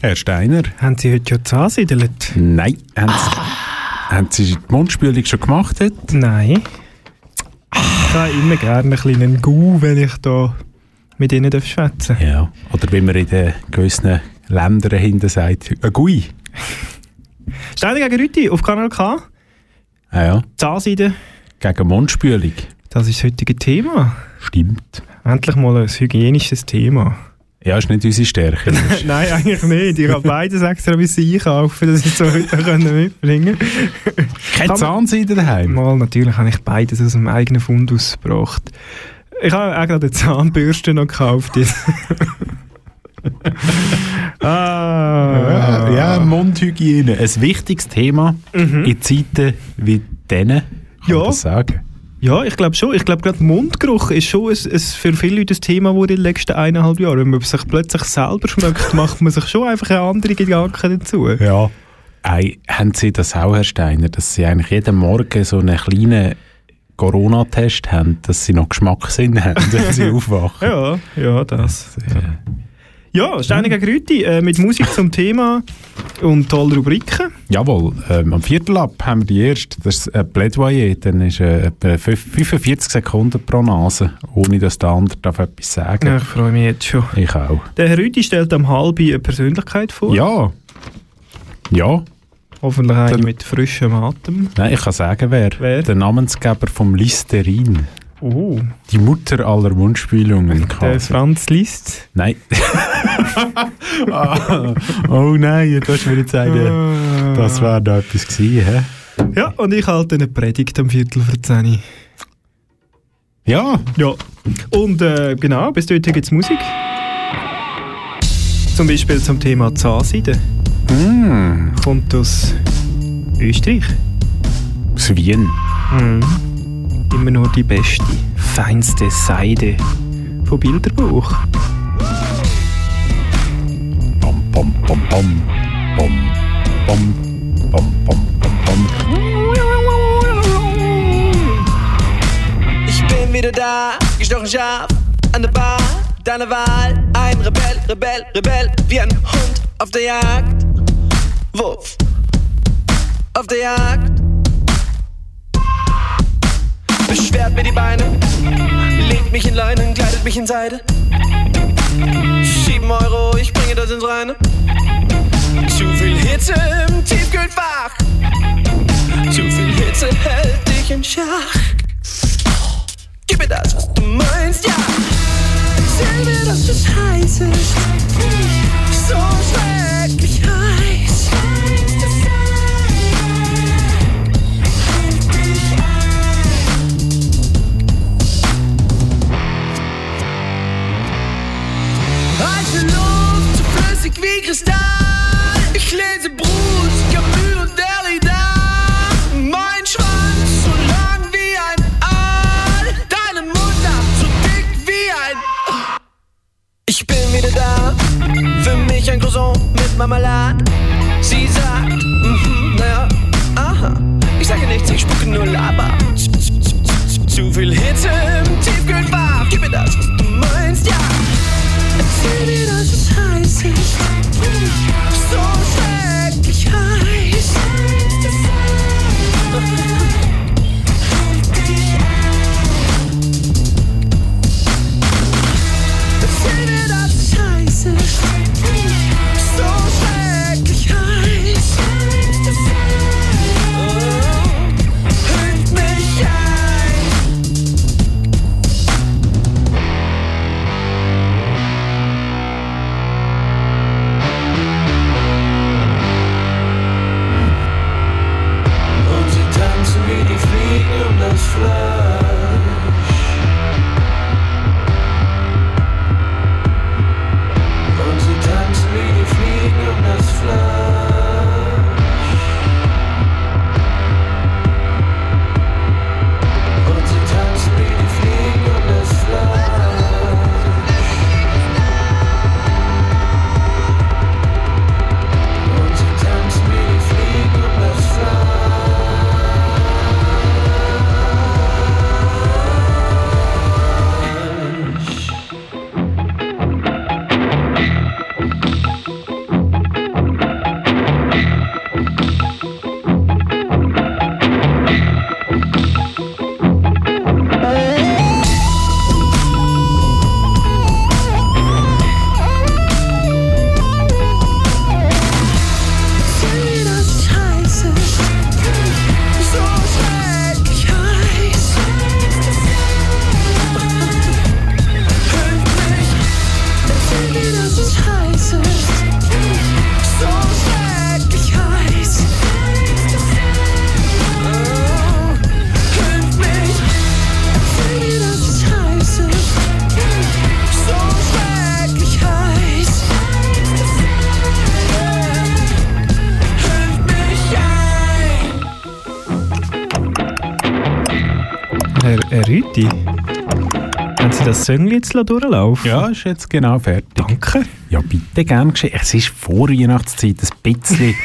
Herr Steiner? haben Sie heute schon zahnsiedeln? Nein. Haben, Sie, haben Sie die Mundspülung schon gemacht heute? Nein. Ich habe immer gerne ein kleinen Gu, wenn ich da mit Ihnen schwätzen darf. Ja. Oder wie man in den gewissen Ländern hinten sagt, ein Gui. Steiner gegen Rütti auf Kanal K. Ah ja. Zahnseide, Gegen Mundspülung. das ist das heutige Thema. Stimmt. Endlich mal ein hygienisches Thema. Ja, ist nicht unsere Stärke. Nein, eigentlich nicht. Ich habe beides extra müssen einkaufen, dass ich es so heute können mitbringen Keine Kann man- Zahnseide daheim? Mal, natürlich habe ich beides aus dem eigenen Fundus gebracht. Ich habe auch gerade eine Zahnbürste noch gekauft. ah, Ja, Mundhygiene. Ein wichtiges Thema in Zeiten wie diesen. Kann Ja. das sagen? Ja, ich glaube schon. Ich glaube, gerade Mundgeruch ist schon ein, ein, für viele Leute ein Thema, das in den letzten eineinhalb Jahren, wenn man sich plötzlich selber schmeckt, macht man sich schon einfach eine andere Gedanken dazu. Ja. Ei, haben Sie das auch, Herr Steiner, dass Sie eigentlich jeden Morgen so einen kleinen Corona-Test haben, dass Sie noch Geschmackssinn haben, wenn Sie aufwachen? Ja, ja, das. Ja, Steine gegen Rüti, äh, mit Musik zum Thema und tolle Rubriken. Jawohl, ähm, am Viertel ab haben wir die erste, das ist ein Plädoyer, dann ist äh, etwa fünf- 45 Sekunden pro Nase, ohne dass der andere darf etwas sagen Ja, ich freue mich jetzt schon. Ich auch. Der Herr Rüti stellt am halben eine Persönlichkeit vor. Ja. Ja. Hoffentlich eine mit frischem Atem. Nein, ich kann sagen, wer. Wer? Der Namensgeber vom Listerin. Oh, Die Mutter aller Mundspülungen. der. Franz Liszt. Nein. Ah, oh nein, du hast mir jetzt sagen, das wäre da etwas gewesen, hä? Ja, und ich halte eine Predigt am Viertel vor 10. Ja, Ja. Und äh, genau, bis dorthin gibt es Musik. Zum Beispiel zum Thema Zahnseide. mm, Kommt aus Österreich. aus Wien. Mhm. Immer nur die beste, feinste Seide von Bilderbuch. Bom, bom, bom, bom. Bom, bom, bom, bom, bom, bom. Ich bin wieder da, gestochen scharf an der Bar. Deine Wahl, ein Rebell, Rebell, Rebell, wie ein Hund auf der Jagd. Wuff, auf der Jagd. Beschwert mir die Beine, legt mich in Leinen, kleidet mich in Seide. Sieben Euro, ich bringe das ins Reine. Zu viel Hitze im Tiefkühlfach. Zu viel Hitze hält dich in Schach. Gib mir das, was du meinst, ja. Erzähl mir, dass es heiß ist. So schrecklich heiß. Das Söngli jetzt durchlaufen? Ja, ist jetzt genau fertig. Danke. Ja, bitte gern geschehen. Es ist vor Weihnachtszeit ein bisschen.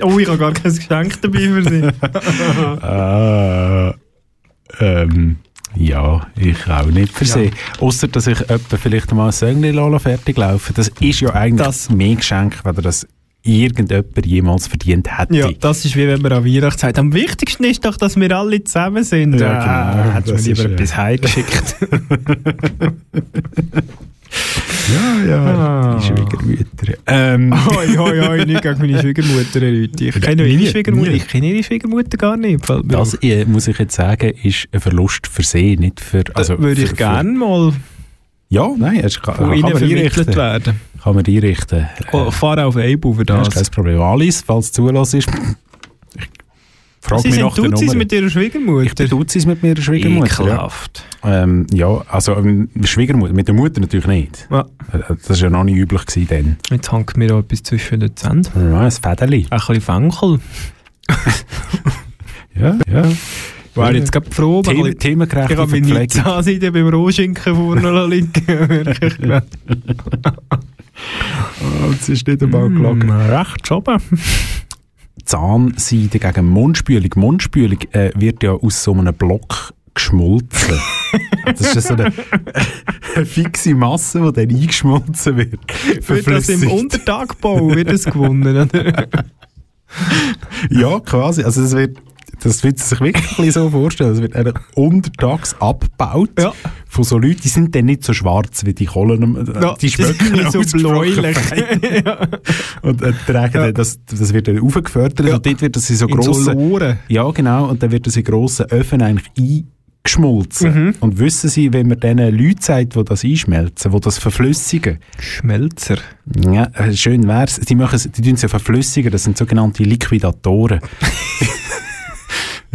Oh, ich habe gar kein Geschenk dabei für Sie. äh, ähm, ja, ich auch nicht für Ja. sie. Außer dass ich etwa vielleicht mal ein Söngli fertig laufen. Das ist ja eigentlich Das- mehr Geschenk, wenn das irgendjemand jemals verdient hätte. Ja, das ist wie wenn man an Weihnachten sagt. Am wichtigsten ist doch, dass wir alle zusammen sind. Ja, genau. Ah, Hättest du Das mir lieber etwas heimgeschickt. ja, ja Ah. die Schwiegermütter. Ähm, Hoi, hoi, hoi, nicht gegen meine Schwiegermutter, Rüti. Ich kenne Nie, Ihre Schwiegermutter. nie. Ich kenne Ihre Schwiegermutter gar nicht. Das äh, muss ich jetzt sagen, ist ein Verlust für sie, nicht für. Also würde ich gerne mal Für, ja, nein, es kann, von kann Ihnen vermittelt einrichten. werden. Kann man einrichten. Oh, ich fahre auf Eibu für Das ist das. kein Problem. Alice, falls du zulässt, ich frage Sie mich sind nach der Nummer. mit Ihrer Schwiegermutter. ich bin Duzis mit meiner Schwiegermutter. Ja. Ekelhaft. Ähm, ja, also ähm, Schwiegermutter, mit der Mutter natürlich nicht. Ja. Äh, Das war ja noch nicht üblich gewesen Jetzt hängt mir auch etwas zwischen den Zähnen. dann. Ja, ein Fädeli. Ein bisschen Fenkel. Ja, ja. Ich wäre jetzt gerade froh, wenn Themen, ich themengerechte ich habe meine Verpflegung. Zahnseide beim Rohschinken vorne liegen. Oh, das ist nicht einmal Mm, Recht schoben. Zahnseide gegen Mundspülung. Mundspülung äh, wird ja aus so einem Block geschmolzen. das ist ja so eine, eine fixe Masse, die dann eingeschmolzen wird. Wird das im. Untertagbau wird das gewonnen, oder? Ja, quasi. Also es wird, das wird sich wirklich ein so vorstellen. Es wird eigentlich untertags abgebaut Ja. von so Leuten, die sind dann nicht so schwarz wie die Kohlen, äh, Ja, die schmecken nicht so bläulich. fein. Und äh, tragen Ja. das, das wird dann aufgefördert Ja. und dort wird das in so grossen... Ja, genau. Und dann wird das in grossen Öfen eigentlich eingeschmolzen. Mhm. Und wissen Sie, wenn man diesen Leuten sagt, die das einschmelzen, die das verflüssigen, Schmelzer. ja, äh, schön wär's. Die machen es, die tun es ja verflüssigen. Das sind sogenannte Liquidatoren.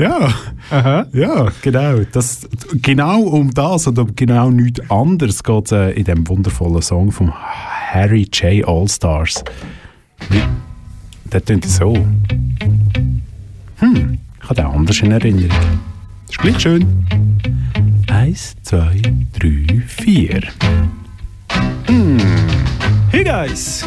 ja, Aha. ja, genau. Das, genau um das und um genau nichts anderes geht es äh, in dem wundervollen Song von Harry J. Allstars. Der tönt so. Hm, ich habe den anders in Erinnerung. Ist gleich schön. Eins, zwei, drei, vier. Hey guys!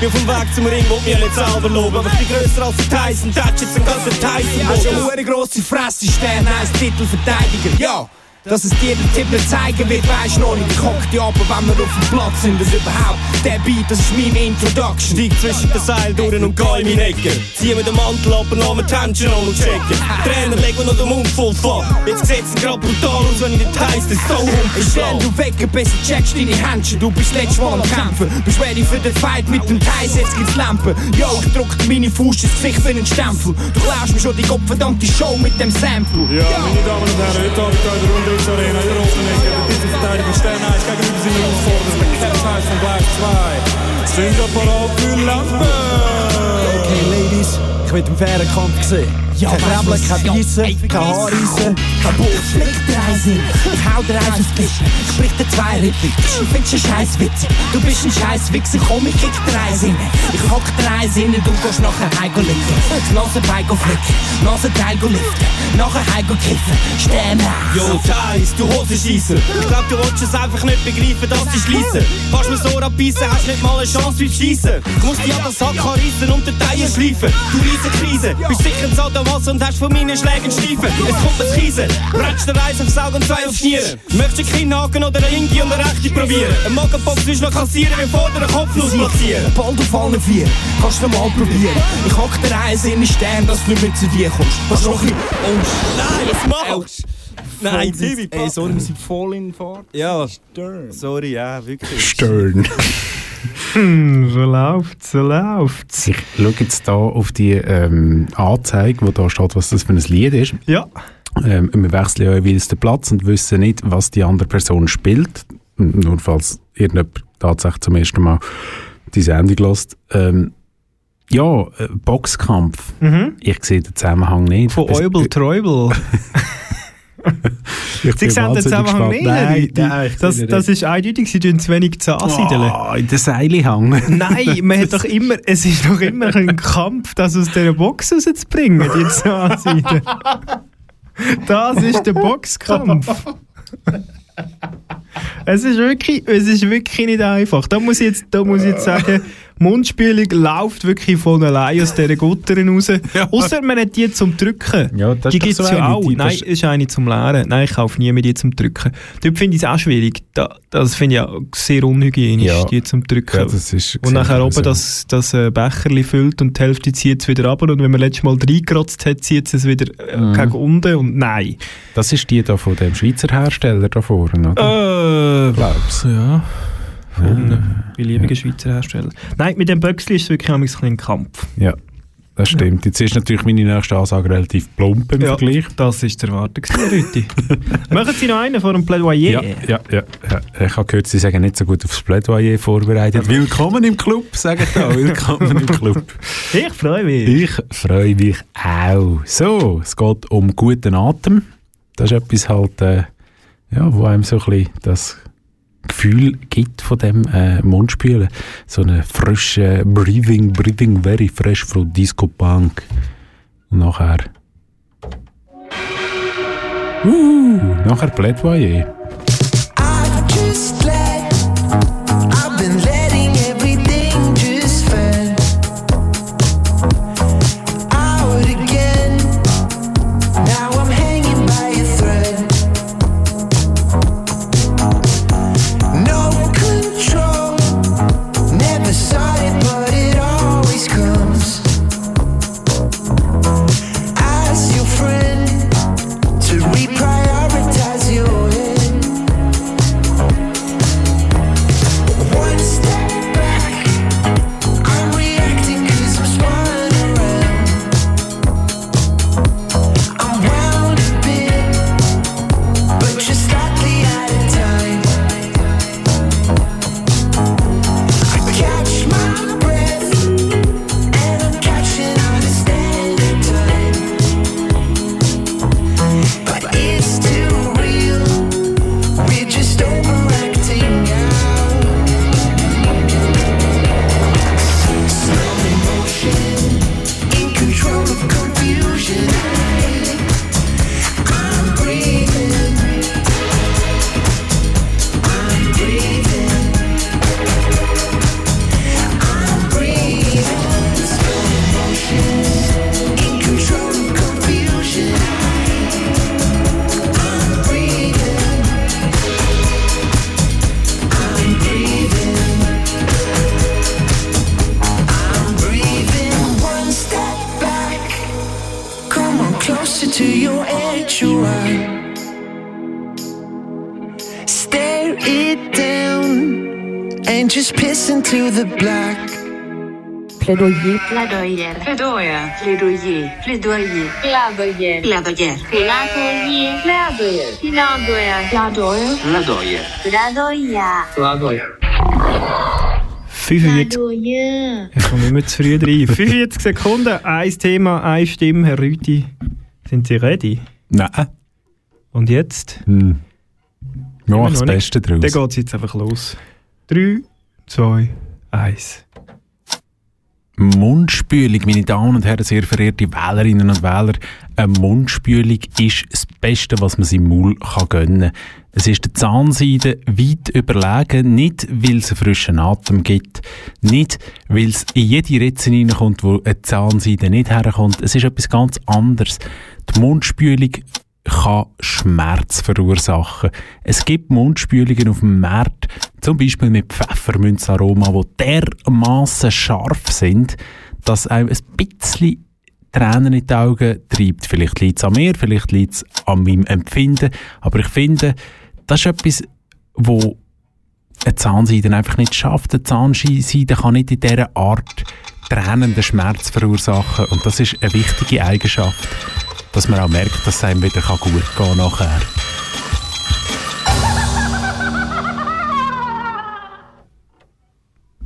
Bin vom Weg zum Ring, wo mich nicht selber loben. Aber ich bin grösser als der Tyson, touch jetzt den ganzen Tyson. Hast du eine grosse Fresse, Stern als Titelverteidiger? Ja! Dass es dir der Tipp nicht zeigen wird, weisst noch nicht. Ich hock dich ab, wenn wir auf dem Platz sind, das überhaupt. Der Beat, das ist meine Introduction. Steig zwischen den Seilen durch und geh in meine Ecke. Zieh mir den Mantel ab und mir die Händchen an und checken. Trainer, leg mir noch den Mund voll voll. Jetzt sieht's grad brutal aus, wenn ich nicht heiss, das so Ich stell du weg, bis du checkst deine Händchen. Du bist letztes Mal am Kämpfen. Bist ready für den Fight mit dem Thais, jetzt gibt's Lampen. Yo, ich drück dir meine Faust ins Gesicht für einen Stempel. Du klaust mir schon die gottverdammte Show mit dem Sample. Ja, meine Damen und Herren, heute Abend in der Rundungsarena in der Offenecke. Der Titelverteidiger Stern 1 gegenüber seinen Herausforderer, der Captain 1 von Gleis 2. Sind apparat für Lampe! Okay, Ladies, ich will den fairen Kampf sehen. Ja, kein Rebeln, kein Beißen, kein Haarreissen, kein Bullshit. Sprich dir eins ich hau dir eins aufs Tisch. Sprich dir zwei Rippen, du findest einen scheiß Witz. Du bist ein scheiß Wichser, komm, ich kick dir eins. Ich hock dir eins du gehst nachher heim go licken. Das Nasenbein go flicken, Nasenteil go liften, nachher heim kiffen. Stern Yo, Thais, du Hosenscheisser. Ich glaub, du willst es einfach nicht begreifen, dass sie schliessen. Kannst mir so abbeissen, hast nicht mal eine Chance beim Schiessen. Du musst dich an den Sack reissen und den Teilen schleifen. Du riesen Krise, bist sicher ein Sadomaso und hast von meinen Schlägen Stiefen. Es kommt ein Kiesen, bretsch dir eins aufs Auge und zwei aufs Nieren. Möchtest du einen Kinnhaken oder eine Ingi und eine rechte probieren? Ein Magenbox du noch kassieren, bevor du den Kopfnuss massieren. Ball auf allen vier, kannst du mal probieren. Ich hock dir eins in den Stern, dass du nicht mehr zu dir kommst. Du noch ein bisschen... Oh, Nein, was machst du? Nein, Timmy, Ey, sorry, wir sind voll in Fahrt. Ja, sorry, ja, wirklich. Stern. So läuft's, so läuft's. Ich schaue jetzt da auf die ähm, Anzeige, wo da steht, was das für ein Lied ist. Ja. Ähm, wir wechseln ja jeweils den Platz und wissen nicht, was die andere Person spielt. Nur falls irgendjemand tatsächlich zum ersten Mal die Sendung lässt. Ähm, ja, äh, Boxkampf. Ich sehe den Zusammenhang nicht. Von Eubel Treubel. Sie sehen den Zusammenhang nicht. Nein, nein, das, das ist eindeutig, sie tun zu wenig zu ansiedeln. Oh, in den Seilehang. Nein, man hat doch immer, es ist doch immer ein Kampf, das aus dieser Box rauszubringen, die zu ansiedeln. Das ist der Boxkampf. Es ist wirklich, es ist wirklich nicht einfach. Da muss ich jetzt, da muss ich jetzt sagen, Mundspielung läuft wirklich von allein aus dieser Gutteren raus. Außer man hat die zum Drücken. Ja, die gibt es so ja auch. die- Nein, das- ist eine zum Leeren. Nein, ich kaufe nie mehr die zum Drücken. Dort finde ich es auch schwierig. Da, das finde ich auch sehr unhygienisch, Ja. die zum Drücken. Ja, das ist- und nachher oben das, das äh, Becherli füllt und die Hälfte zieht es wieder ab. Und wenn man letztes Mal reingerotzt hat, zieht es wieder äh, Mhm. gegen unten. Und nein. Das ist die da von dem Schweizer Hersteller da vorne, oder? Äh, glaub's. Ja. Von beliebigen Schweizer Hersteller. Nein, mit dem Böxli ist es wirklich ein bisschen ein Kampf. Ja, das stimmt. Jetzt ist natürlich meine nächste Ansage relativ plump im Vergleich. Das ist erwarten gewesen, Rüti. Machen Sie noch einen vor dem Plädoyer? Ja, ja, ja, ja. Ich habe gehört, Sie sagen nicht so gut aufs Plädoyer vorbereitet. Willkommen im Club, sage ich da. Willkommen im Club. Ich freue mich. Ich freue mich auch. So, es geht um guten Atem. Das ist etwas halt, äh, ja, wo einem so ein bisschen das Gefühl gibt von dem äh, Mundspülen. So eine frische Breathing, Breathing very fresh von Disco Punk. Und nachher... Uh, nachher Plädoyer. I'm just glad I've been letting into the black. Plädoyer. Plädoyer. Plädoyer. Plädoyer. Plädoyer. Plädoyer. Plädoyer. Plädoyer. Plädoyer. Plädoyer. Plädoyer. Plädoyer. Plädoyer. 45, Plädoyer. ich komme immer zu früh rein. 45 Sekunden, ein Thema, eine Stimme. Herr Rüti, sind Sie ready? Nein. Und jetzt? Hm. Mach das Beste Dann draus. geht es jetzt einfach los. 3, 2, 1. Mundspülung, meine Damen und Herren, sehr verehrte Wählerinnen und Wähler, eine Mundspülung ist das Beste, was man seinem Maul kann gönnen kann. Es ist der Zahnseide weit überlegen, nicht weil es einen frischen Atem gibt, nicht weil es in jede Ritze hineinkommt, wo eine Zahnseide nicht herkommt. Es ist etwas ganz anderes. Die Mundspülung kann Schmerz verursachen. Es gibt Mundspülungen auf dem Markt, zum Beispiel mit Pfefferminzaroma, die dermaßen scharf sind, dass einem ein bisschen Tränen in die Augen treibt. Vielleicht liegt es an mir, vielleicht liegt es an meinem Empfinden, aber ich finde, das ist etwas, wo eine Zahnseide einfach nicht schafft. Eine Zahnseide kann nicht in dieser Art tränenden Schmerz verursachen und das ist eine wichtige Eigenschaft, dass man auch merkt, dass es einem wieder gut gehen kann nachher.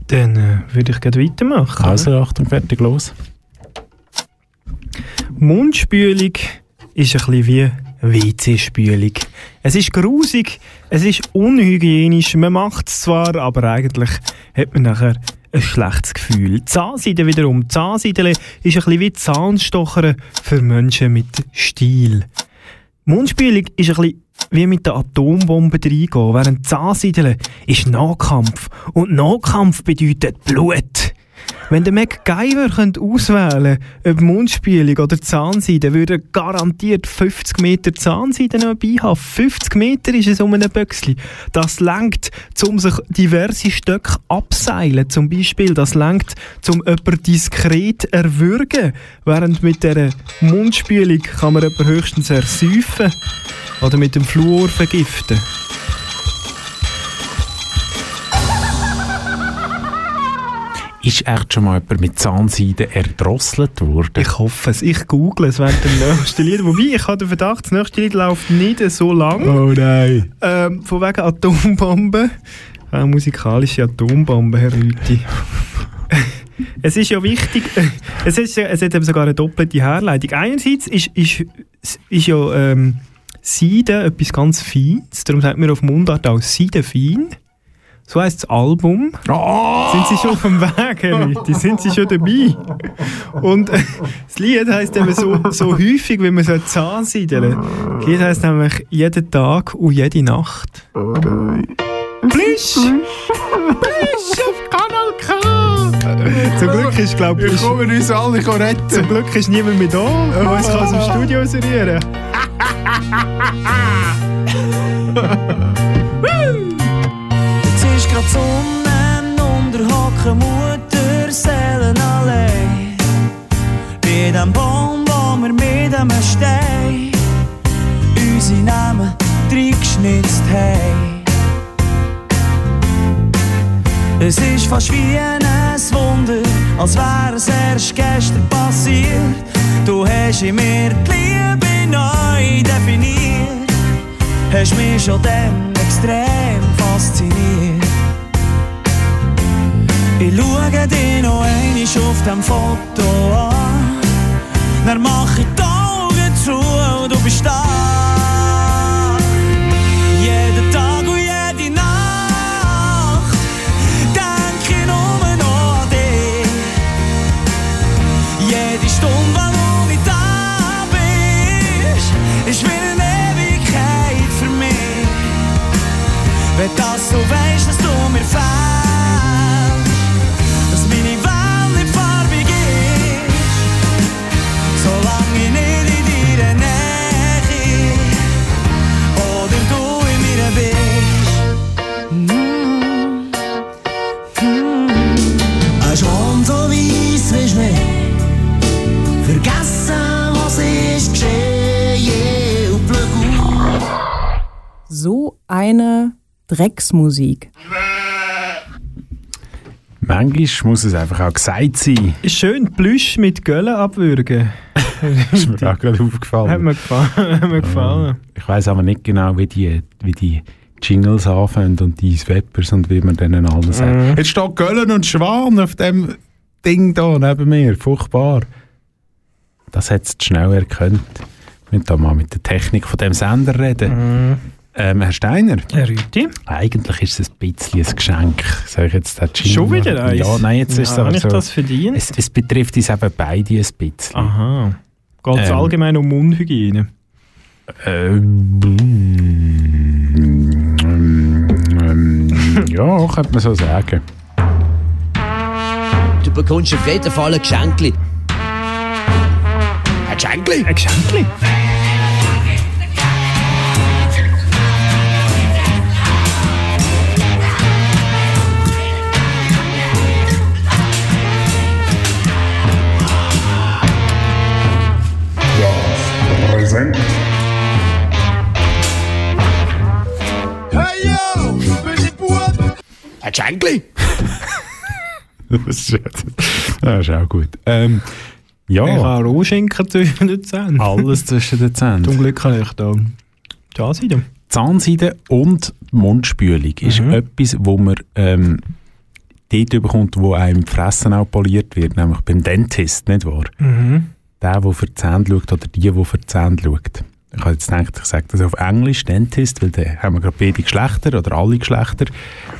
Dann äh, würde ich gerne weitermachen. Also Achtung, fertig, los. Mundspülung ist ein bisschen wie WC-Spülung. Es ist grusig, es ist unhygienisch, man macht es zwar, aber eigentlich hat man nachher ein schlechtes Gefühl. Zahnseide wiederum. Zahnseide ist ein bisschen wie Zahnstocher für Menschen mit Stil. Mundspülung ist ein bisschen wie mit der Atombombe reingehen, während Zahnseide ist Nahkampf. Und Nahkampf bedeutet Blut. Wenn der MacGyver könnte auswählen ob Mundspülung oder Zahnseide, würde er garantiert 50 Meter Zahnseide dabei haben. 50 Meter ist es um einen Böckli. Das lenkt, um sich diverse Stöcke abseilen. Zum Beispiel, das lenkt, um jemanden diskret erwürgen. Während mit dieser Mundspülung kann man jemanden höchstens ersäufen oder mit dem Fluor vergiften. Ist echt schon mal jemand mit Zahnseide erdrosselt worden? Ich hoffe es. Ich google es während dem nächsten Lied. Wobei, ich habe den Verdacht, das nächste Lied läuft nicht so lang. Oh nein. Ähm, von wegen Atombombe. Eine musikalische Atombombe, Herr Rüti. es ist ja wichtig, es, ist, es hat eben sogar eine doppelte Herleitung. Einerseits ist, ist, ist ja ähm, Seide etwas ganz Feines, darum sagt man auf Mundart auch Seidefein. So heisst das Album. Sind Sie schon auf dem Weg, Herr Rüti? Sind Sie schon dabei? Und äh, das Lied heisst eben so, so häufig, wie man so Zahnseideln. Das Lied heisst nämlich jeden Tag und jede Nacht. Plüsch! Plüsch auf Kanal K! Zum Glück ist, glaube ich, uns alle retten. zum Glück ist niemand mehr da, der uns aus dem Studio rühren Jetzt fast wie ein Wunder, als wäre es erst gestern passiert. Du hast in mir die Liebe neu definiert, hast mich schon dann extrem fasziniert. Ich schaue dich noch einmal auf dem Foto an, dann mach ich die Augen zu und du bist da. Drecksmusik. Manchmal muss es einfach auch gesagt sein. Ist schön, Plüsch mit Göllen abwürgen. ist mir auch gerade aufgefallen. Hat mir gefallen. Hat mir gefallen. Ich weiß aber nicht genau, wie die, wie die Jingles anfangen und die Sweppers und wie man denen alles sagt. Mhm. Jetzt steht Göllen und Schwan auf dem Ding da neben mir. Furchtbar. Das hat es schnell erkannt. Wir müssen da mal mit der Technik von dem Sender reden. Mhm. Ähm, Herr Steiner? Herr Rüti? Eigentlich ist es ein bisschen ein Geschenk. Sag ich jetzt Jingle Schon wieder eins? Ja, nein, jetzt ist es Ja, aber so. das verdient? Es, es betrifft uns eben beide ein bisschen. Aha. Geht es Ähm. allgemein um Mundhygiene? Ähm, ähm, ja, könnte man so sagen. Du bekommst auf jeden Fall ein Geschenkli. Ein Geschenkli? Ein Geschenkli? Ein Geschenkli? Das ist, das ist auch gut. Ähm, ja. Ich habe Rohschinken zwischen den Zähnen. Alles zwischen den Zähnen. Zum Glück habe ich da Zahnseide. Zahnseide und Mundspülung ist Mhm. etwas, wo man ähm, dort bekommt, wo einem die Fresse auch poliert wird, nämlich beim Dentist, nicht wahr? Mhm. Der, der für die Zähne schaut oder die, die für die Zähne schaut. Ich habe jetzt gedacht, ich sage das auf Englisch, Dentist, weil da haben wir gerade beide Geschlechter oder alle Geschlechter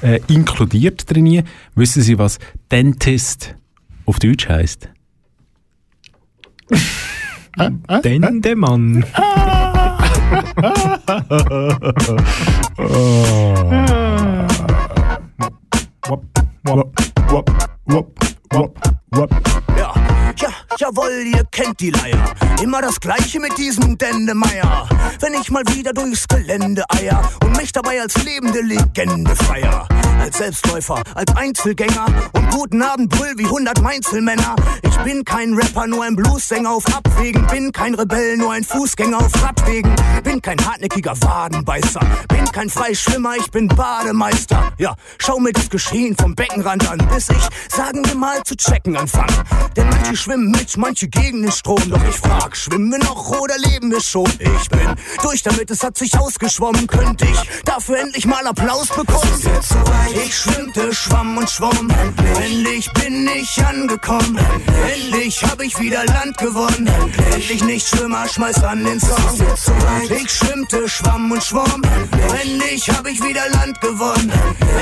äh, inkludiert drin. Wissen Sie, was Dentist auf Deutsch heisst? Dendemann. Ja, ja, jawohl, ihr kennt die Leier. Immer das Gleiche mit diesem Dendemeier. Wenn ich mal wieder durchs Gelände eier und mich dabei als lebende Legende feier. Als Selbstläufer, als Einzelgänger und guten Abend brüll wie 100 Mainzelmänner. Ich bin kein Rapper, nur ein Bluessänger auf Abwägen. Bin kein Rebell, nur ein Fußgänger auf Radwegen. Bin kein hartnäckiger Wadenbeißer. Bin kein Freischwimmer, ich bin Bademeister. Ja, schau mir das Geschehen vom Beckenrand an, bis ich, sagen wir mal, zu checken anfange. Denn manche schwimmen mit, manche gegen den Strom. Doch ich frag, schwimmen wir noch oder leben wir schon? Ich bin durch damit, es hat sich ausgeschwommen. Könnte ich dafür endlich mal Applaus bekommen? Ich schwimmte, schwamm und schwamm. Endlich bin ich angekommen. Endlich hab ich wieder Land gewonnen. Endlich nicht Schwimmer, schmeiß an den Song. Ich schwimmte, schwamm und schwamm. Endlich hab ich wieder Land gewonnen.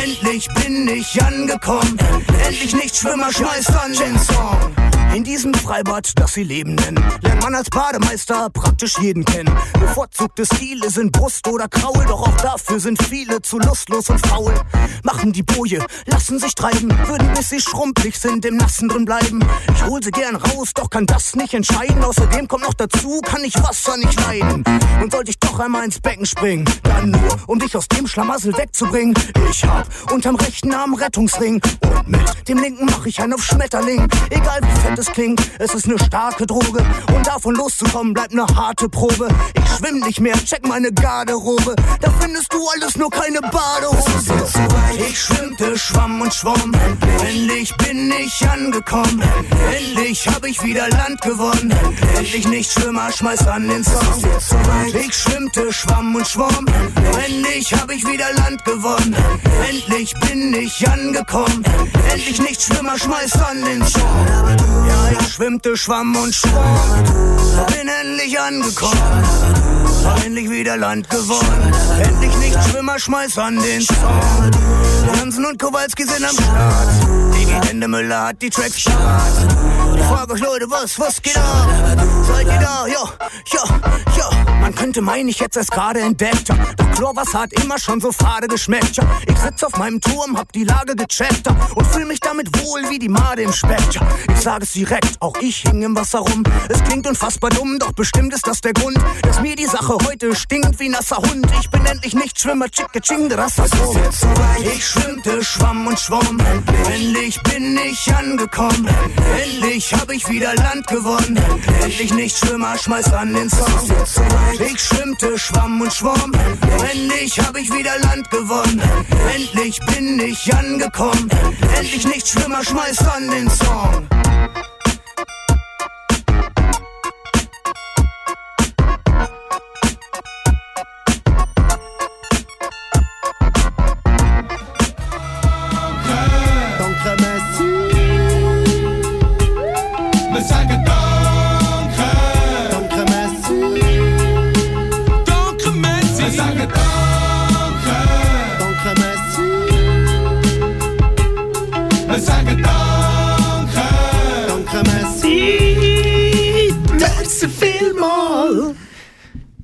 Endlich bin ich angekommen. Endlich nicht Schwimmer, schmeiß an den Song. In diesem Freibad, das sie Leben nennen, lernt man als Bademeister praktisch jeden kennen. Bevorzugte Stile sind Brust oder Kraul, doch auch dafür sind viele zu lustlos und faul. Machen die Boje, lassen sich treiben, würden bis sie schrumpelig sind im Nassen drin bleiben. Ich hol sie gern raus, doch kann das nicht entscheiden. Außerdem kommt noch dazu, kann ich Wasser nicht leiden. Und sollte ich doch einmal ins Becken springen, dann nur, um dich aus dem Schlamassel wegzubringen. Ich hab unterm rechten Arm Rettungsring und mit dem linken mach ich einen auf Schmetterling. Egal wie fett es klingt, es ist eine starke Droge. Und davon loszukommen bleibt eine harte Probe. Ich schwimm nicht mehr, check meine Garderobe. Da findest du alles nur keine Badehose. Ich schwimmte, schwamm und schwamm. Endlich bin ich angekommen. Endlich hab ich wieder Land gewonnen. Endlich nicht Schwimmer, schmeiß an den Song. Ich schwimmte, schwamm und schwamm. Endlich hab ich wieder Land gewonnen. Endlich bin ich angekommen. Endlich nicht Schwimmer, schmeiß an den Song. Schwimmte, schwamm und schwamm. Bin endlich angekommen. Hab endlich wieder Land gewonnen. Endlich nicht Schwimmer, schmeiß an den Song. Hansen und Kowalski sind am Start. Die Hände Müller hat die Tracks. Ich frag euch Leute, was, was geht ab? Seid ihr da? Ja, ja, ja. Man könnte meinen, ich hätte es gerade entdeckt. ja. Doch Chlorwasser hat immer schon so fade geschmeckt. Ja. Ich sitz auf meinem Turm, hab die Lage gecheckt ja. und fühl mich damit wohl wie die Made im Speck. Ja. Ich sag es direkt, auch ich hing im Wasser rum. Es klingt unfassbar dumm, doch bestimmt ist das der Grund, dass mir die Sache heute stinkt wie nasser Hund. Ich bin endlich nicht Schwimmer, chicke ching, das ist. Ich schwimmte, schwamm und schwamm. Endlich Endlich bin ich angekommen. Endlich hab ich wieder Land gewonnen. Endlich nicht Schwimmer, schmeiß an den Song. Ich schwimmte, schwamm und schwamm. Endlich hab ich wieder Land gewonnen. Endlich bin ich angekommen. Endlich nicht Schwimmer, schmeiß an den Song.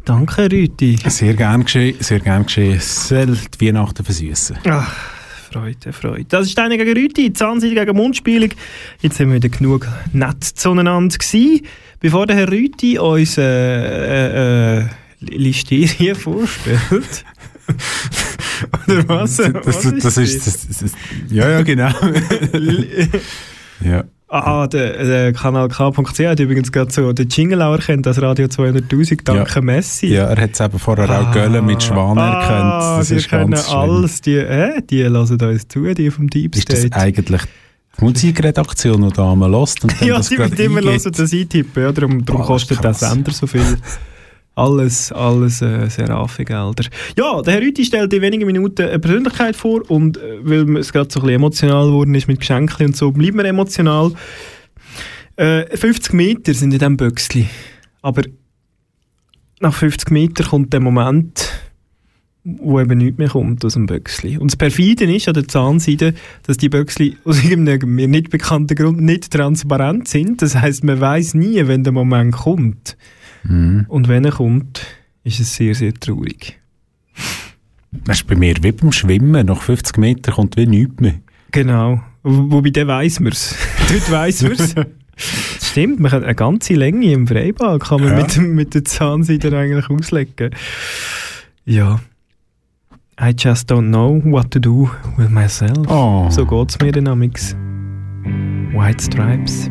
Danke, Rüti. Sehr gern geschehen, sehr gern geschehen. Es soll die Weihnachten versüßen. Ach, Freude, Freude. Das ist Steine gegen Rüti, Zahnseide gegen Mundspielung. Jetzt sind wir wieder genug nett zueinander gewesen. Bevor der Herr Rüti uns äh, äh, äh, Listerien vorstellt. Oder was? Das, das, das ist, das, das ist, ja, ja, genau. ja. Ah, der, der Kanal K.ch hat übrigens gerade so den Jingle auch erkannt, das Radio 200'000, danke ja. Messi. Ja, er hat es eben vorher auch Göllen mit Schwan erkannt. Ah, Das die ist können ganz schlimm. alles, die, äh, die hören uns zu, die vom Deep Ist das State. eigentlich die Musikredaktion, die da mal lost und dann ja, die mit immer hören das eintippen, ja, darum, darum Boah, kostet der krass. Sender so viel. Alles, alles äh, Serafi-Gelder. Ja, der Herr Rüti stellt in wenigen Minuten eine Persönlichkeit vor und äh, weil es gerade so ein bisschen emotional geworden ist mit Geschenken und so, bleiben wir emotional. Äh, 50 Meter sind in diesem Büchsli. Aber nach 50 Metern kommt der Moment, wo eben nichts mehr kommt aus dem Büchsli. Und das Perfide ist an der Zahnseide, dass die Büchsli aus irgendeinem mir nicht bekannten Grund nicht transparent sind. Das heißt, man weiß nie, wenn der Moment kommt. Mhm. Und wenn er kommt, ist es sehr, sehr traurig. Das ist bei mir wie beim Schwimmen. Nach 50 Metern kommt wie nichts mehr. Genau. Wo- Wobei, dann weiss man es. Dort weiss man es. Stimmt, man kann eine ganze Länge im Freibad kann man Ja. mit, dem- mit der Zahnseide eigentlich auslegen. Ja. I just don't know what to do with myself. Oh. So geht's mir dann amix. White Stripes.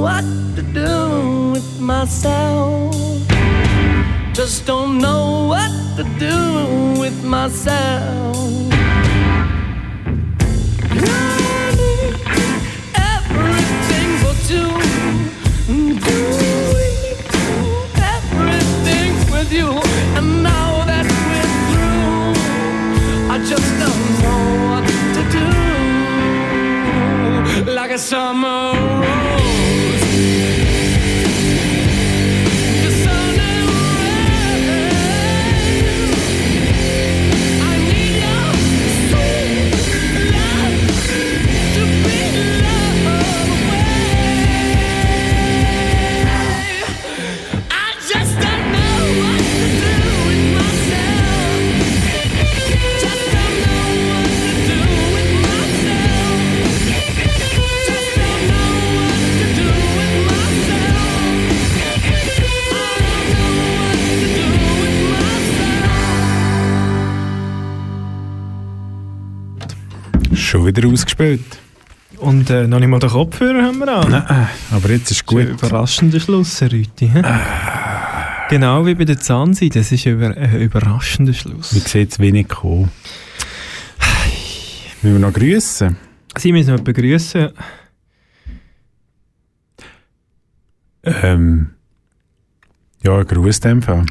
What to do with myself. Just don't know what to do with myself. Wieder ausgespielt. Und äh, noch nicht mal den Kopfhörer haben wir an. Nein, aber jetzt ist gut. Das ist ein überraschender Schluss, Herr Rüti. hä? Genau wie bei der Zahnseide, das ist ein über, ein überraschender Schluss. Wie sieht es wenig kommen? Müssen wir noch grüßen? Sie müssen noch begrüßen. Ähm, ja, Gruß in dem Fall.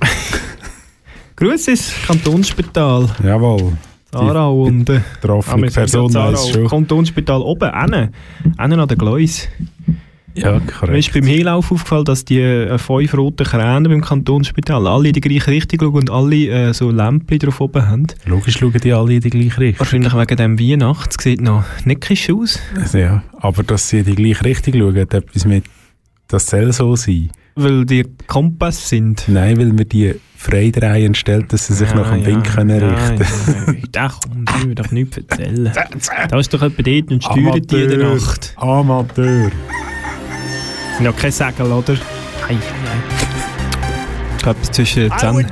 Grüß ins Kantonsspital. Jawohl. Aarau und äh, betroffene ah, sagen Person ja weiss schon. Kantonsspital oben, innen, innen an der Gleis. Ja, Mir korrekt. ist beim Hinlauf aufgefallen, dass die äh, fünf roten Kräne beim Kantonsspital alle in die gleiche Richtung schauen und alle äh, so Lämpchen drauf oben haben. Logisch schauen die alle in die gleiche Richtung. Wahrscheinlich wegen dem Weihnachts sieht noch neckisch aus. Ja, aber dass sie in die gleiche Richtung schauen, hat etwas mit, das soll so sein. Weil die Kompass sind? Nein, weil wir die frei stellt, dass sie sich ja, nach dem ja, Winken richten. Nein, Das kommt, ich doch nicht erzählen. da ist doch jemand dort und steuert Amateur, die in der Nacht. Amateur. Sind noch kein Segel, oder? Nein, nein. Ich habe zwischen 10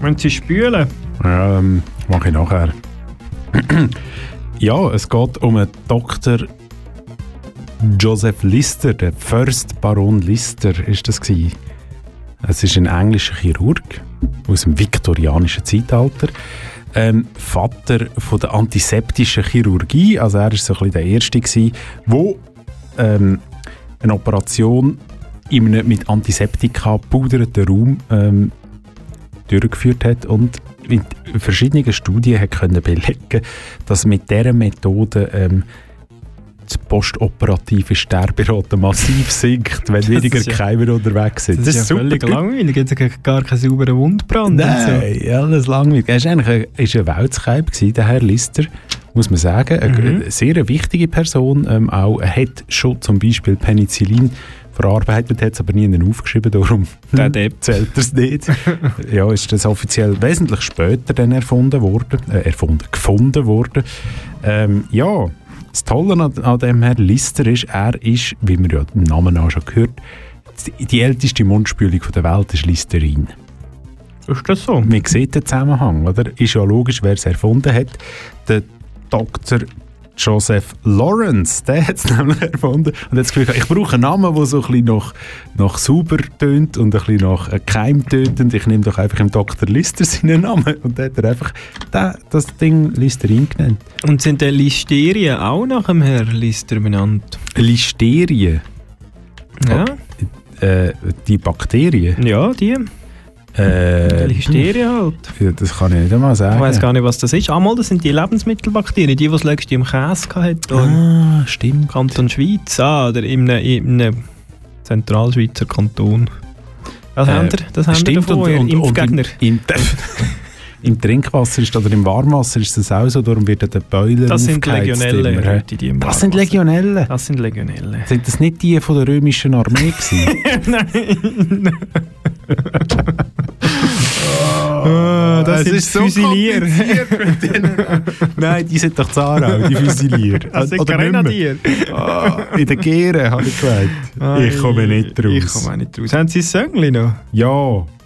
Wenn Sie spülen? Ja, ähm, mache ich nachher. ja, es geht um einen Dr. Joseph Lister, der First Baron Lister ist das gewesen. Es ist ein englischer Chirurg aus dem viktorianischen Zeitalter. Ähm, Vater von der antiseptischen Chirurgie, also er ist so ein der Erste gewesen, wo ähm, eine Operation in einem mit Antiseptika puderten Raum ähm, durchgeführt hat und in verschiedenen Studien hat können belegen, dass mit dieser Methode ähm, die postoperative Sterberate massiv sinkt, wenn Das weniger ist ja- Keimer unterwegs sind. Das, ist ja völlig langweilig. Jetzt gar keinen sauberen Wundbrand. und Nein, alles langweilig. Er war eigentlich ein, ist ein der Herr Lister, muss man sagen. Eine Mhm. eine sehr wichtige Person. Ähm, auch, er hat schon zum Beispiel Penicillin verarbeitet, hat es aber nie aufgeschrieben, darum zählt er es nicht. ja, ist das offiziell wesentlich später dann erfunden worden, äh, erfunden, gefunden worden. Ähm, ja, das Tolle an, an dem Herrn Lister ist, er ist, wie man ja im Namen auch schon gehört, die, die älteste Mundspülung der Welt ist Listerin. Ist das so? Man sieht den Zusammenhang, oder? Ist ja logisch, wer es erfunden hat. Der Dr. Joseph Lawrence, der hat es nämlich erfunden. Und hat das Gefühl, ich brauche einen Namen, der so ein bisschen nach, nach sauber tönt und ein bisschen nach äh, Keim tönt. Und ich nehme doch einfach im Dr. Lister seinen Namen. Und dann hat er einfach den, das Ding Listerin genannt. Und sind die Listerien auch nach dem Herrn Lister benannt? Listerien? Ja. Äh, die Bakterien? Ja, die. Äh, Die Listerien halt. Ja, Das kann ich nicht einmal sagen. Ich weiß gar nicht, was das ist. Einmal, das sind die Lebensmittelbakterien, die, die das letzte im Käse hatte. Ah, stimmt. Kanton Schweiz, ah, oder in einem, in einem Zentralschweizer Kanton. Das Äh, haben wir, das haben wir davon, und- und- und Impfgegner. Im, im, Im Trinkwasser ist, oder im Warmwasser ist das auch so, darum wird der Boiler Das sind Legionellen, immer, die im Das sind Legionellen? Das sind Legionellen. Sind das nicht die von der römischen Armee gewesen? Nein. Ah, das sind ist so Füsilier. denen. Nein, die sind doch Zarau, die Füsilier. Das sind? Grenadier. Ah, in der Gere, habe ich gesagt. Ich komme nicht raus. Ich komme auch nicht raus. Haben Sie ein Söngli noch? Ja.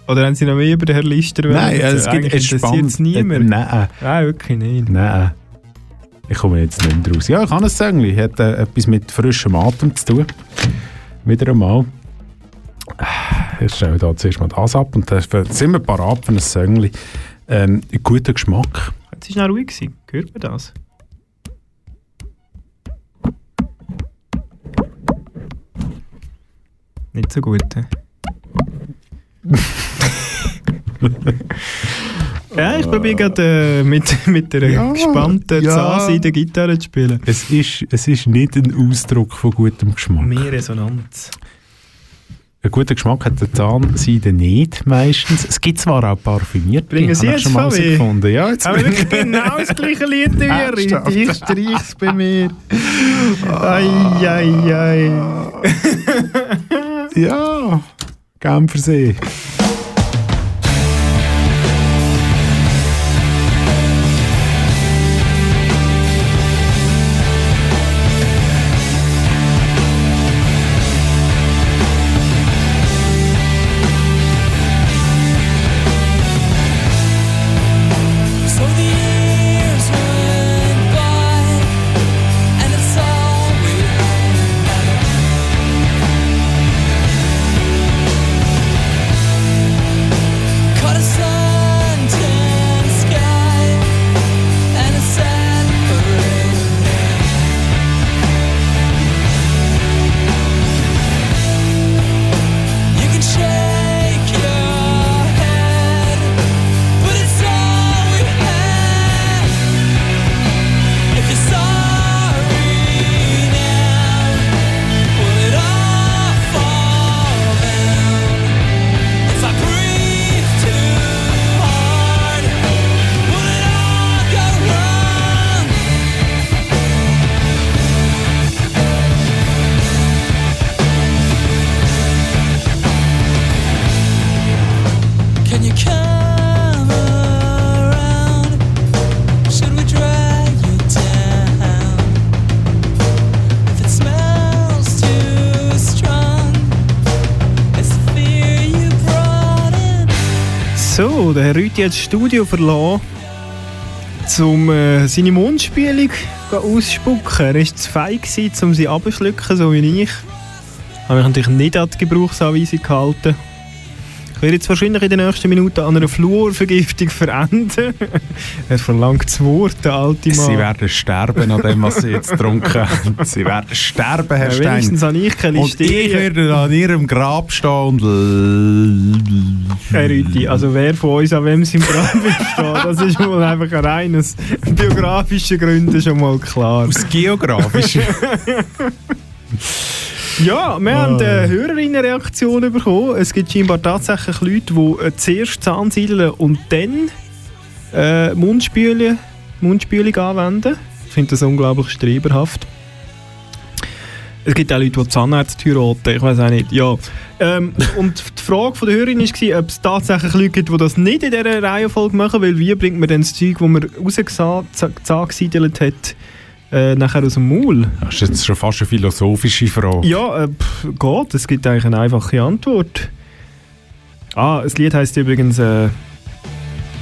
Oder haben Sie noch mehr über den Herrn Lister? Nein, wollen? es gibt interessiert es niemand. Äh, Nein. Nein, wirklich nicht. Nein. Ich komme jetzt nicht mehr raus. Ja, ich kann es sagen. Hat äh, etwas mit frischem Atem zu tun. Wieder einmal. Jetzt stellen wir da zuerst mal das ab und dann sind wir parat für ein Söngli. Ähm, guter Geschmack. Es war noch ruhig. gewesen. Hört man das? Nicht so gut. ja, ich probiere gerade äh, mit, mit der Ja, gespannten ja. Zahnseide Gitarre zu spielen. Es ist, es ist nicht ein Ausdruck von gutem Geschmack. Mehr Resonanz. Einen guten Geschmack hat der Zahnseide nicht meistens. Es gibt zwar auch parfümierte. Bringen Sie jetzt schon mal herausgefunden. Ja, jetzt Aber wirklich genau das gleiche Lied wie? Rüti. Ich streich's bei mir. Ei, ei, ei. ja, Genfersee. Der Herr Rüti hat das Studio verlassen, um äh, seine Mundspülung ausspucken. Er war zu gewesen, um sie abzuschlucken, so wie ich. Habe mich natürlich nicht an die Gebrauchsanweisung gehalten. Werde jetzt wahrscheinlich in den nächsten Minuten an einer Fluorvergiftung verenden. er verlangt das Wort, der alte Mann. Sie werden sterben an dem, was Sie jetzt getrunken haben. Sie werden sterben, Herr Ja, Stein. wenigstens habe ich keine Und ich werde an Ihrem Grab stehen und... Herr Rüti, also wer von uns an wem sein Grab wird stehen, das ist wohl einfach ein reines biografische Gründe schon mal klar. Aus geografischen. Ja, wir haben eine Hörerinnenreaktion bekommen. Es gibt scheinbar tatsächlich Leute, die äh, zuerst Zahnsiedeln und dann äh, Mundspüle, Mundspülung anwenden. Ich finde das unglaublich streberhaft. Es gibt auch Leute, die Zahnärzte heiraten, ich weiß auch nicht. Ja. Ähm, und die Frage von der Hörerin war, ob es tatsächlich Leute gibt, die das nicht in dieser Reihenfolge machen, weil wie bringt man dann das Zeug, das man rausgesiedelt hat, äh, nachher aus dem Maul? Das ist jetzt schon fast eine philosophische Frage. Ja, äh, pff, geht. Es gibt eigentlich eine einfache Antwort. Ah, das Lied heisst übrigens äh,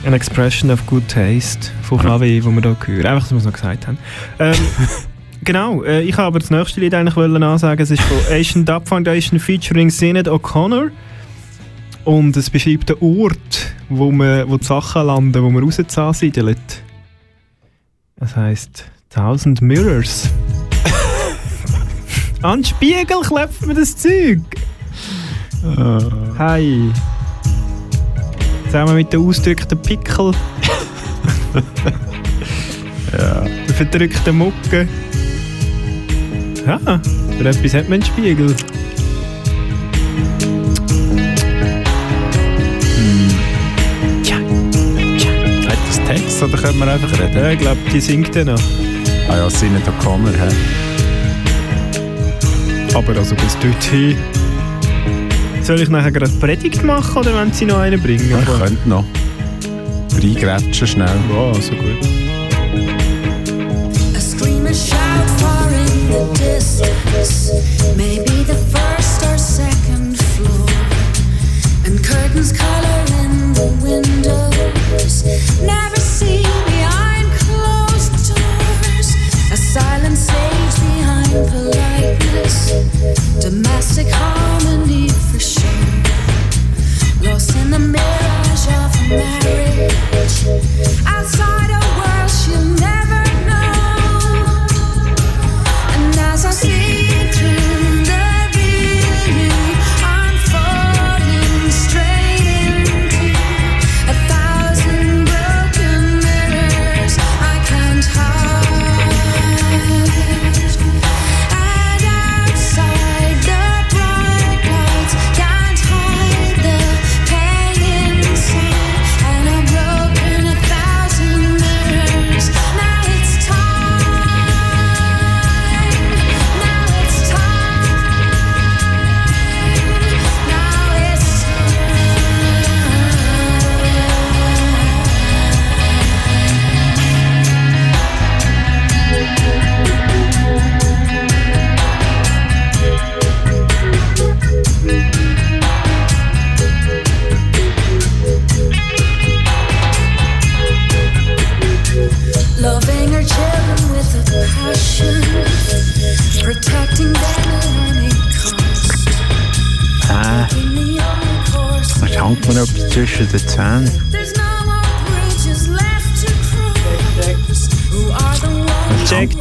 An Expression of Good Taste von KW, wo wir da hören. Einfach, dass wir es noch gesagt haben. Ähm, genau, äh, ich habe aber das nächste Lied eigentlich wollen ansagen. Es ist von Asian Dub Foundation featuring Sinead O'Connor. Und es beschreibt den Ort, wo, man, wo die Sachen landen, wo man rauszusiedelt. Das heisst Thousand Mirrors. An den Spiegel klebt man das Zeug. Hi. Zusammen mit den ausgedrückten Pickel. ja. Der verdrückten Mucke. Ja, für etwas hat man einen Spiegel. Hat das Text oder können wir einfach reden? Ja, ich glaube, die singt dann noch. Ah ja, Sinead O'Connor, hä? Aber also bis dorthin. Soll ich nachher gerade Predigt machen oder wenn sie noch einen bringen? Ja, ich könnte noch. Reingrätschen schnell. Wow, so gut. A scream and shout far in the distance, maybe the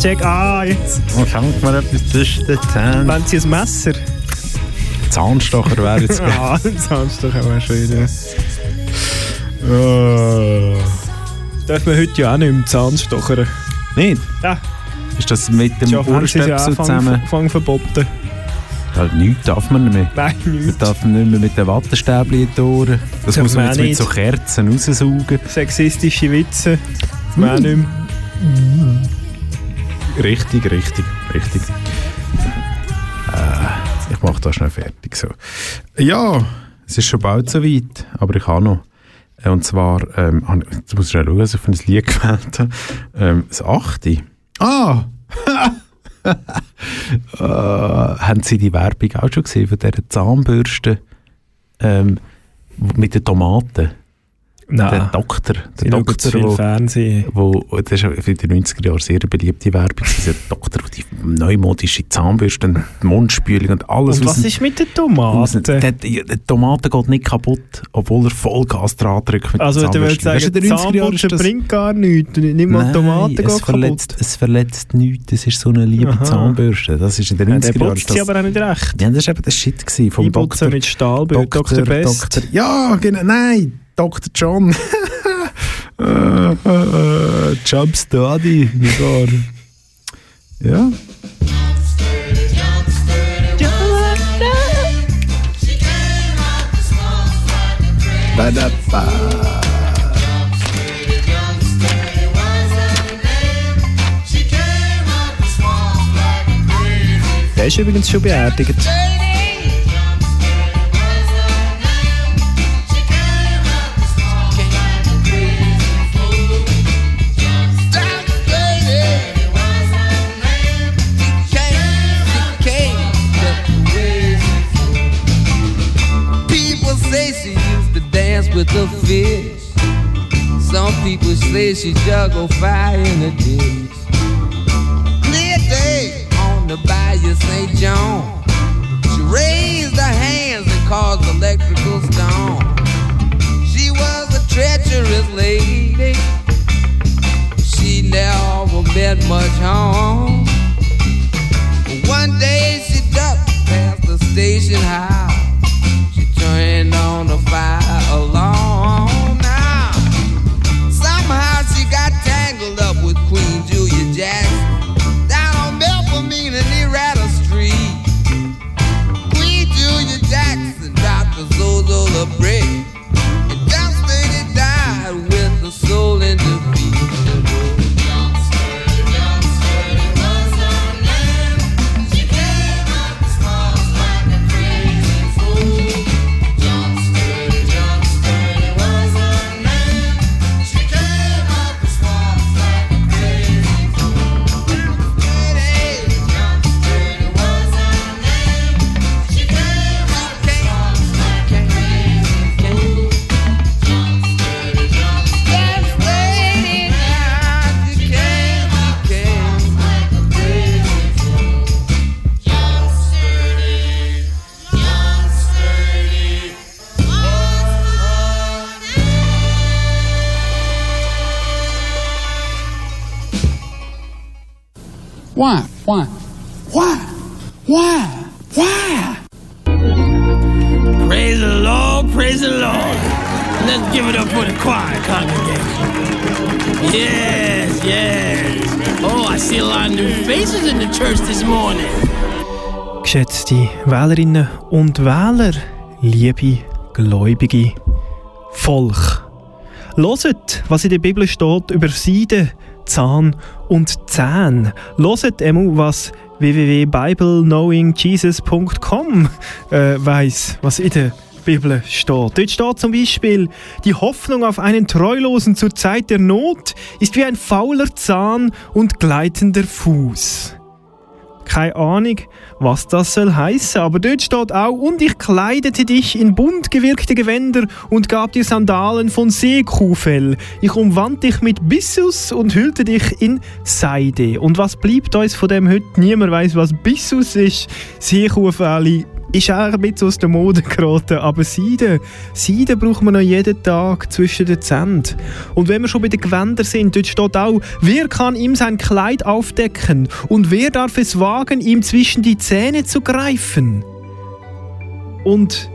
Check, ah, jetzt. Und schenkt mir etwas zwischen den Zähnen. Wenn Sie ein Messer? Zahnstocher wäre jetzt Ah, Zahnstocher wäre schön, ja. Oh. Dürfen wir heute ja auch nicht mehr Zahnstochern. Nicht? Ja. Ist das mit dem Schon ja Ohrstöpsel Anfang, zusammen? Anfang verboten. Ja, nichts darf man nicht mehr. Nein, nichts. Man darf nicht mehr mit den Wattestäbchen in die Ohren. Das Darf muss man man jetzt auch mit nicht. so Kerzen raussaugen. Sexistische Witze. Das mm. auch nicht mehr. Richtig, richtig, richtig. Äh, ich mache das schnell fertig. So. Ja, es ist schon bald soweit, aber ich habe noch. Äh, Und zwar, ähm, ich- jetzt muss ich schnell schauen, was ich für ein Lied gewählt habe. Ähm, das achte. Ah! äh, haben Sie die Werbung auch schon gesehen von dieser Zahnbürste ähm, mit den Tomaten? Nein. Der Doktor, der Doktor, viel wo, Fernsehen. wo, das ist in den 90er Jahren sehr beliebte Werbung. Dieser Doktor, der die neumodische Zahnbürste, und die Mundspülung und alles. Und was dem- ist mit den Tomaten? Der, die die Tomate geht nicht kaputt, obwohl er Vollgas dran drückt mit Also, der du Zahnbürste. sagen, Weisst du, in den 90er Jahren ist Zahnputzen das- bringt gar nichts. Nicht mal Nein, Tomaten es gehen verletzt, kaputt. es verletzt nichts. Das ist so eine liebe Aha. Zahnbürste. Das ist in den Ja, 90er der Jahren. putzt sie aber auch nicht recht. Ja, das war eben der Shit vom Doktor. mit Stahlbild, Dr. Best. Doktor, ja, genau. Nein, Dr. John. äh, äh, äh, Jump Study. sogar. Ja. Der ist übrigens schon beerdigt. With the fish. Some people say she juggled fire in the ditch. Clear day on the Bayou St. John. She raised her hands and caused electrical storm. She was a treacherous lady. She never meant much harm. One day she ducked past the station house on a fire alarm. Why? Why? Why? Why? Praise the Lord, praise the Lord. Let's give it up for the choir congregation. Yes, yes. Oh, I see a lot of new faces in the church this morning. Geschätzte Wählerinnen und Wähler, liebe Gläubige, Volk. Loset, was in der Bibel steht über Seide, Zahn und Zähne. Loset einmal, was www.bibleknowingjesus.com äh, weiss, was in der Bibel steht. Dort steht zum Beispiel, die Hoffnung auf einen Treulosen zur Zeit der Not ist wie ein fauler Zahn und gleitender Fuß. Keine Ahnung, was das soll heißen, aber dort steht auch, und ich kleidete dich in bunt gewirkte Gewänder und gab dir Sandalen von Seekuhfell. Ich umwand dich mit Bissus und hüllte dich in Seide. Und was bleibt uns von dem heute? Niemand weiß, was Bissus ist. Seekuhfell ist auch ein bisschen aus der Mode geraten, aber Seide, Seide braucht man noch jeden Tag zwischen den Zähnen. Und wenn wir schon bei den Gewändern sind, dort steht auch, wer kann ihm sein Kleid aufdecken und wer darf es wagen, ihm zwischen die Zähne zu greifen? Und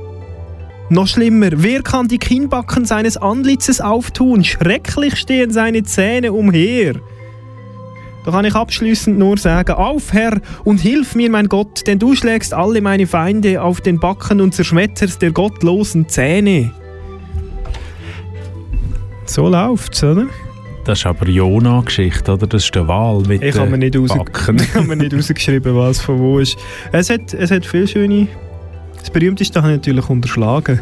noch schlimmer, wer kann die Kinnbacken seines Antlitzes auftun? Schrecklich stehen seine Zähne umher. Da kann ich abschließend nur sagen, auf Herr und hilf mir, mein Gott, denn du schlägst alle meine Feinde auf den Backen und zerschmetterst der gottlosen Zähne. So läuft's, oder? Das ist aber Jona-Geschichte, oder? Das ist der Wahl mit Ich habe mir nicht, Backen. ich habe mir nicht rausgeschrieben, was von wo ist. Es hat, es hat viele schöne... Das berühmteste habe ich natürlich unterschlagen.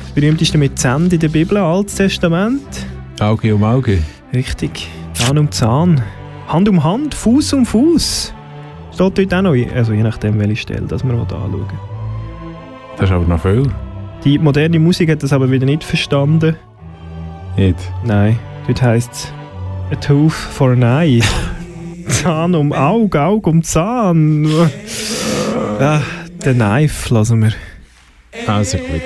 Das berühmteste mit Zähnen in der Bibel, Altes Testament. Auge um Auge. Richtig. Zahn um Zahn. Hand um Hand, Fuß um Fuß. Steht dort auch noch, also je nachdem, welche Stelle das wir anschauen. Das ist aber noch viel. Die moderne Musik hat das aber wieder nicht verstanden. Nicht? Nein, dort heisst es A tooth for an eye. Zahn um Auge, Auge um Zahn. ja, den Knife lassen wir. Also gut.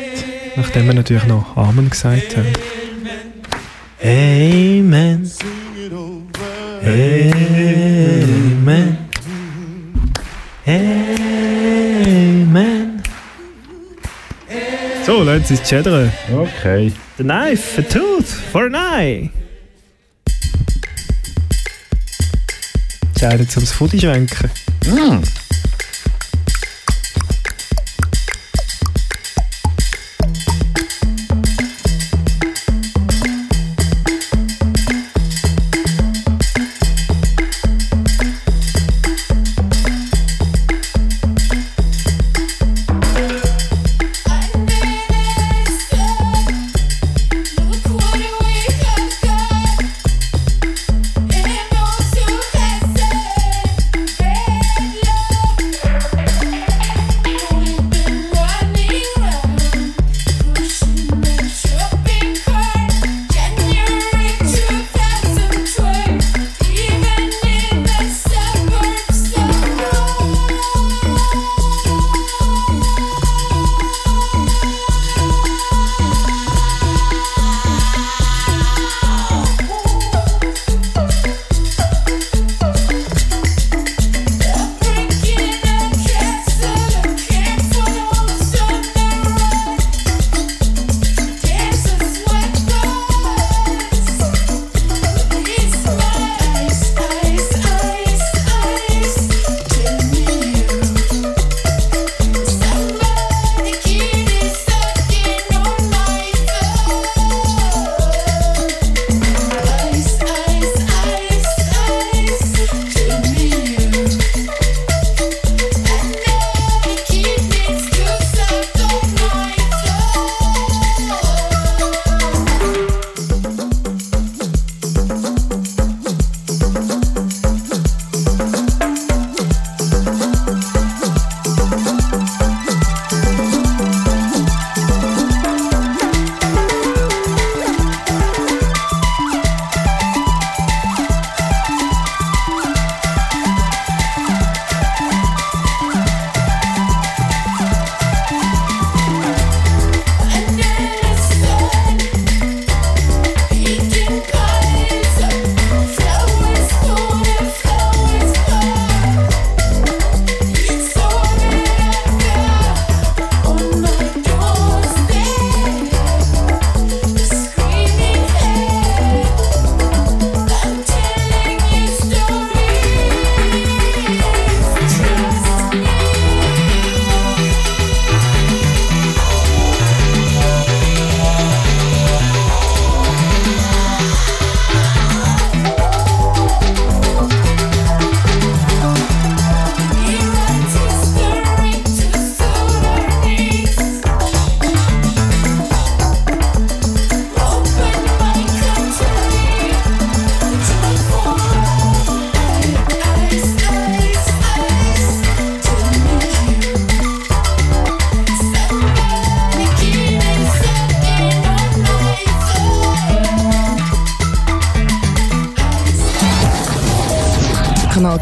Nachdem wir natürlich noch Amen gesagt haben. Amen. Amen. Amen. So, Sie es chattern. Okay. The knife, a tooth for an eye. Zeit zum Fudi schwenken. Mm.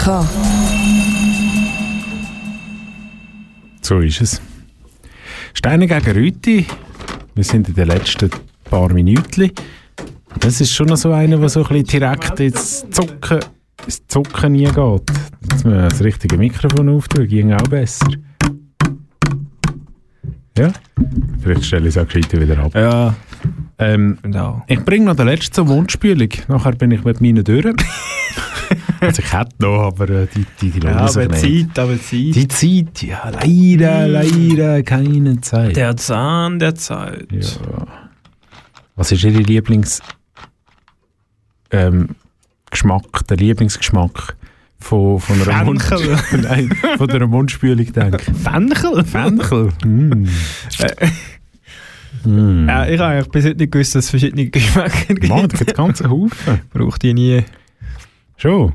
K. So ist es. Steine gegen Rüti. Wir sind in den letzten paar Minuten. Das ist schon noch so einer, der so ein bisschen direkt ins Zucken, ins Zucken nie geht. Jetzt müssen wir das richtige Mikrofon auftun, ging auch besser. Ja? Vielleicht stelle ich es auch gescheiter wieder ab. Ja. Ähm, ich bringe noch den letzten zur Mundspülung. Nachher bin ich mit meinen durch. also ich hätte noch, aber äh, die, die, die Ja, aber. Zeit, aber Zeit. Die Zeit, ja, leider, leider keine Zeit. Der Zahn der Zeit. Ja. Was ist Ihr Lieblings ähm, Geschmack, der Lieblingsgeschmack von, von einer Fenchel. Mund Nein, von einer Mundspülung, denke ich. Fenchel? Fenchel? Mm. Äh, Ja, ich habe eigentlich bis heute nicht gewusst, dass es verschiedene Geschmäcker gibt. Mann, da gibt es ganze Haufen. Braucht ich nie. Schon?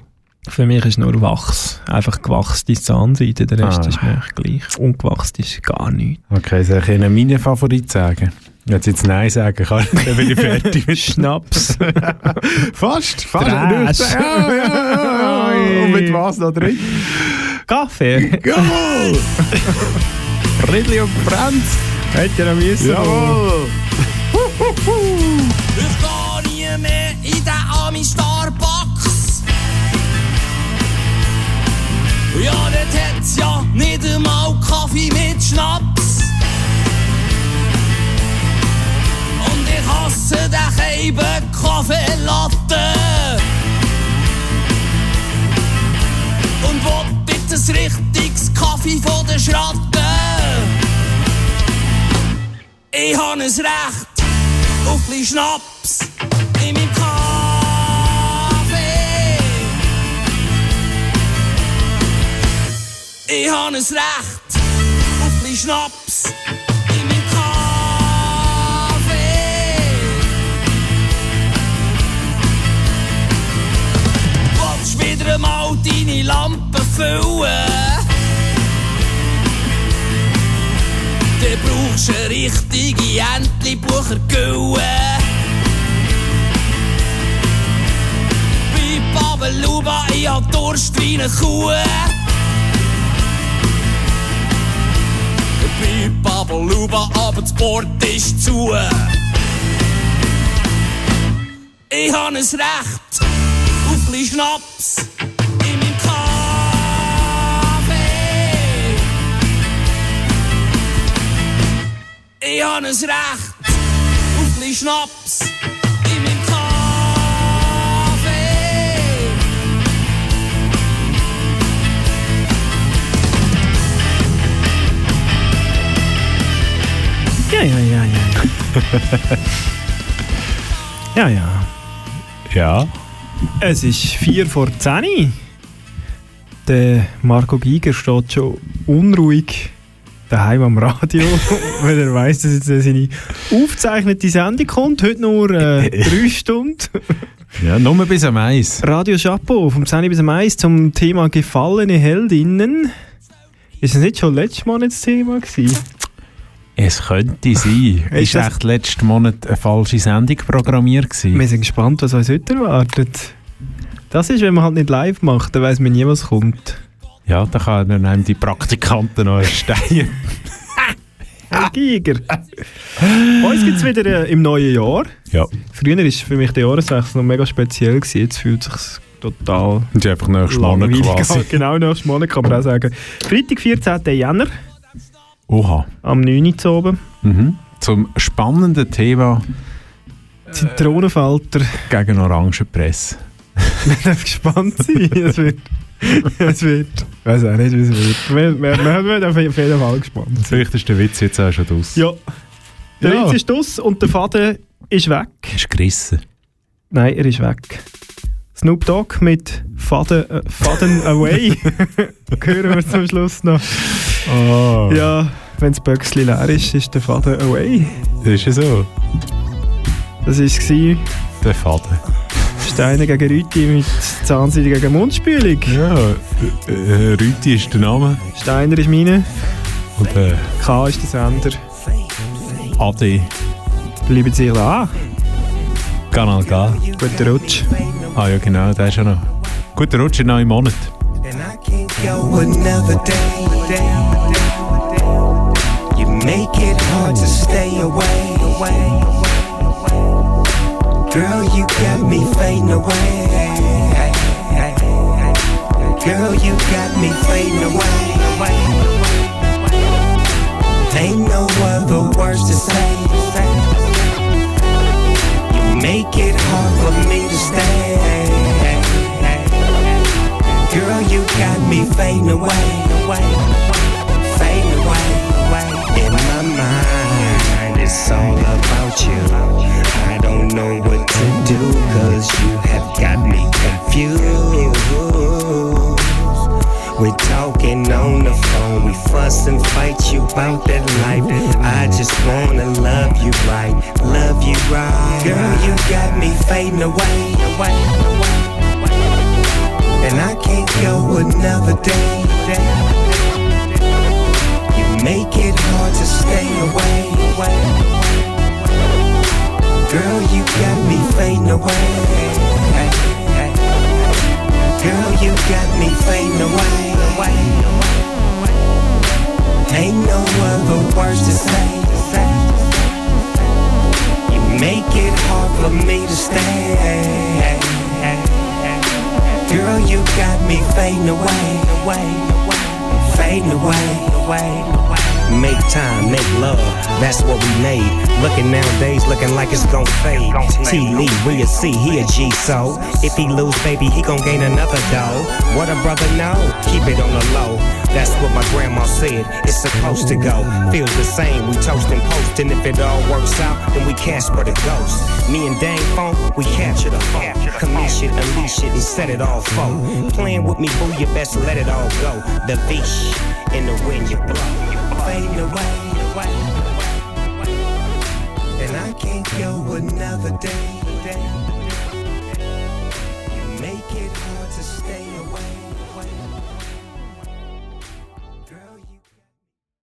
Für mich ist nur Wachs. Einfach gewachste Zahnseite, der Rest Ah. ist mir gleich. Ungewachst ist gar nichts. Okay, soll ich Ihnen meine Favorit sagen? Wenn Sie jetzt Nein sagen kann, dann bin ich fertig mit Schnaps. fast, fast. Trash. Ja, ja, ja, ja. Und mit was noch drin? Kaffee. Jawohl! Ridley und Brand. Hätte noch müssen. Jawohl! Ich geh nie mehr in den Ami Starbucks. Ja, dort hat's ja nicht einmal Kaffee mit Schnaps. Und ich hasse den Keiben Kaffeelatte. Und will jetzt ein richtiges Kaffee von der Schratte. Ich habe ein Recht auf ein Schnaps in meinem Kaffee. Ich habe ein Recht auf ein Schnaps in meinem Kaffee. Willst wieder mal deine Lampe füllen? Dann brauchst du richtige Entli-Bucher-Gülle. Bei Babeluba, ich hab Durst wie eine Kuh. Bei Babeluba, aber das Bord ist zu. Ich hab ein Recht auf ein Schnaps Ich hab ein Recht auf ein Schnaps in meinem Kaffee. Ja, ja, ja, ja. ja, ja. Ja. Es ist 4 vor 10. Der Marco Giger steht schon unruhig daheim am Radio, weil er weiss, dass jetzt seine aufgezeichnete Sendung kommt. Heute nur äh, drei Stunden. Ja, nur bis am Eis. Radio Chapeau vom 10 bis am 1 zum Thema gefallene Heldinnen. Ist es nicht schon letztes Mal das Thema gewesen? Es könnte sein. Ist Ist das- echt letzten Monat eine falsche Sendung programmiert gewesen? Wir sind gespannt, was uns heute erwartet. Das ist, wenn man halt nicht live macht, dann weiß man nie, was kommt. Ja, da kann einem die Praktikanten noch erstehen. Herr Giger. Uns gibt es wieder äh, im neuen Jahr. Ja. Früher war für mich der Jahreswechsel noch mega speziell. Gewesen. Jetzt fühlt es sich total Und einfach nächsten Monat quasi. Genau, nächsten Monat kann man auch sagen. Freitag, 14. Jänner, Oha. am 9. Uhr zu oben. Mhm. Zum spannenden Thema Zitronenfalter. gegen Orangenpresse. Wir dürfen gespannt sein. Es wird. Es wird. Ich weiß auch nicht, wie es wird. Wir, wir, wir wir sind auf jeden Fall gespannt. Vielleicht ist der Witz jetzt auch schon draus. Ja. Der Ja. Witz ist aus und der Faden ist weg. Ist gerissen. Nein, er ist weg. Snoop Dogg mit Faden, äh, Faden Away. Hören wir zum Schluss noch. Oh. Ja, wenn das Böckchen leer ist, ist der Faden Away. Ist ja so. Das war es. Der Faden. Steine gegen Rüti mit Zahnseide gegen Mundspülung. Ja, äh, äh, Rüti ist der Name. Steiner ist meine. Und äh, K ist der Sender. Adi. Bleiben Sie da. Kanal K. Guten Rutsch. Ah ja, genau, der ist ja noch. Guter Rutsch in neun Monaten. And I can't go another day. day, day, day. make it hard to stay away. Girl, you got me fading away. Girl, you got me fading away. Ain't no other words to say. You make it hard for me to stay. Me fading see, he a G, so if he lose, baby, he gon' gain another dough. What a brother know, keep it on the low. That's what my grandma said, it's supposed to go. Feels the same, we toast and post, and if it all works out, then we Casper the ghost. Me and Dang Phone, we capture the phone. Commish it, unleash it, and set it all for. Playing with me, boo, you best let it all go. The beach in the wind, you blow. Fading away, and I can't go another day.